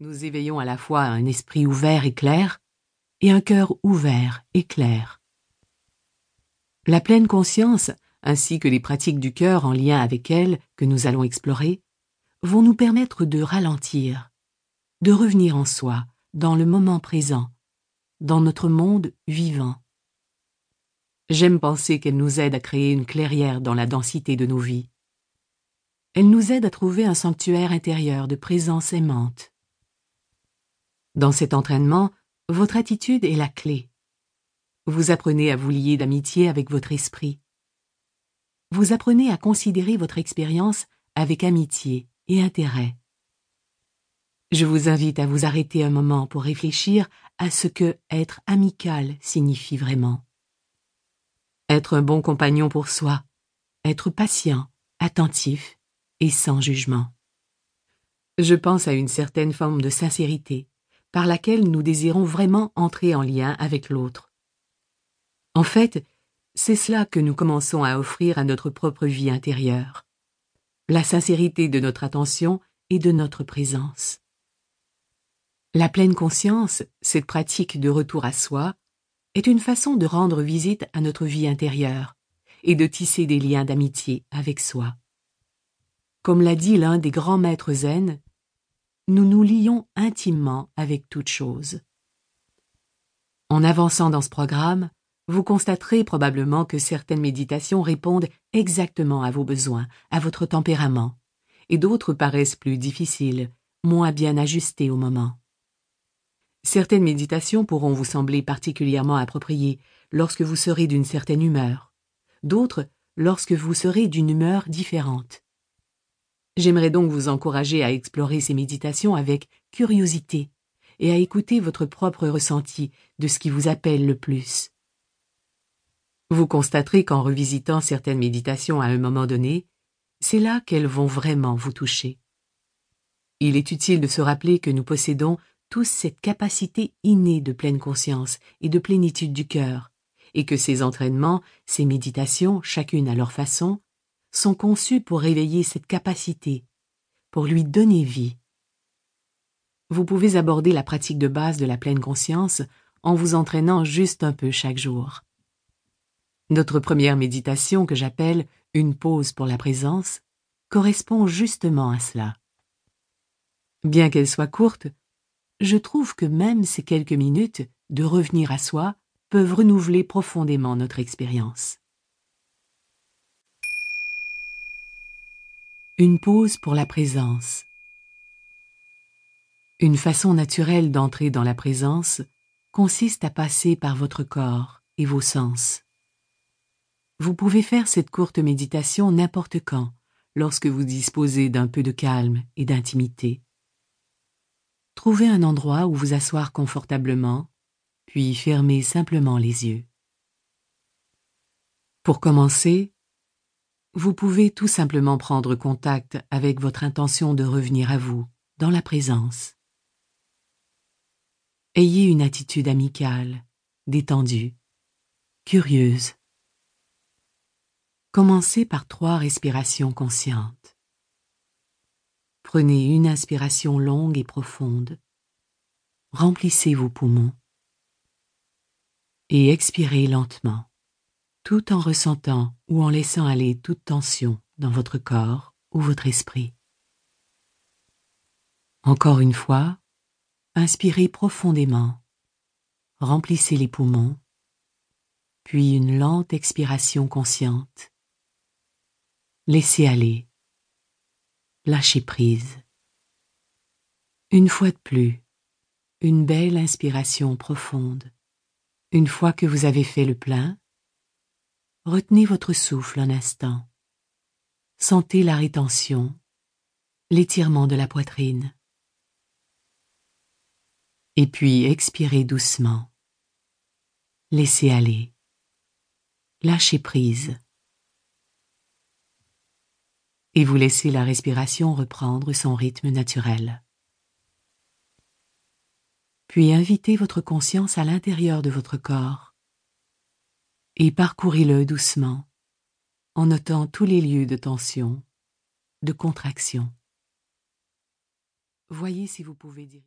nous éveillons à la fois un esprit ouvert et clair et un cœur ouvert et clair. La pleine conscience, ainsi que les pratiques du cœur en lien avec elle que nous allons explorer, vont nous permettre de ralentir, de revenir en soi, dans le moment présent, dans notre monde vivant. J'aime penser qu'elle nous aide à créer une clairière dans la densité de nos vies. Elle nous aide à trouver un sanctuaire intérieur de présence aimante. Dans cet entraînement, votre attitude est la clé. Vous apprenez à vous lier d'amitié avec votre esprit. Vous apprenez à considérer votre expérience avec amitié et intérêt. Je vous invite à vous arrêter un moment pour réfléchir à ce que être amical signifie vraiment. Être un bon compagnon pour soi, être patient, attentif et sans jugement. Je pense à une certaine forme de sincérité, par laquelle nous désirons vraiment entrer en lien avec l'autre. En fait, c'est cela que nous commençons à offrir à notre propre vie intérieure. La sincérité de notre attention et de notre présence. La pleine conscience, cette pratique de retour à soi, est une façon de rendre visite à notre vie intérieure et de tisser des liens d'amitié avec soi. Comme l'a dit l'un des grands maîtres zen, nous nous lions intimement avec toute chose. En avançant dans ce programme, vous constaterez probablement que certaines méditations répondent exactement à vos besoins, à votre tempérament, et d'autres paraissent plus difficiles, moins bien ajustées au moment. Certaines méditations pourront vous sembler particulièrement appropriées lorsque vous serez d'une certaine humeur, d'autres lorsque vous serez d'une humeur différente. J'aimerais donc vous encourager à explorer ces méditations avec curiosité et à écouter votre propre ressenti de ce qui vous appelle le plus. Vous constaterez qu'en revisitant certaines méditations à un moment donné, c'est là qu'elles vont vraiment vous toucher. Il est utile de se rappeler que nous possédons tous cette capacité innée de pleine conscience et de plénitude du cœur, et que ces entraînements, ces méditations, chacune à leur façon, sont conçus pour réveiller cette capacité, pour lui donner vie. Vous pouvez aborder la pratique de base de la pleine conscience en vous entraînant juste un peu chaque jour. Notre première méditation que j'appelle une pause pour la présence correspond justement à cela. Bien qu'elle soit courte, je trouve que même ces quelques minutes de revenir à soi peuvent renouveler profondément notre expérience. Une pause pour la présence. Une façon naturelle d'entrer dans la présence consiste à passer par votre corps et vos sens. Vous pouvez faire cette courte méditation n'importe quand, lorsque vous disposez d'un peu de calme et d'intimité. Trouvez un endroit où vous asseoir confortablement, puis fermez simplement les yeux. Pour commencer, vous pouvez tout simplement prendre contact avec votre intention de revenir à vous, dans la présence. Ayez une attitude amicale, détendue, curieuse. Commencez par trois respirations conscientes. Prenez une inspiration longue et profonde. Remplissez vos poumons. Et expirez lentement tout en ressentant ou en laissant aller toute tension dans votre corps ou votre esprit. Encore une fois, inspirez profondément, remplissez les poumons, puis une lente expiration consciente. Laissez aller, lâchez prise. Une fois de plus, une belle inspiration profonde. Une fois que vous avez fait le plein, Retenez votre souffle un instant. Sentez la rétention, l'étirement de la poitrine. Et puis expirez doucement. Laissez aller. Lâchez prise. Et vous laissez la respiration reprendre son rythme naturel. Puis invitez votre conscience à l'intérieur de votre corps et parcourez-le doucement en notant tous les lieux de tension, de contraction. Voyez si vous pouvez dire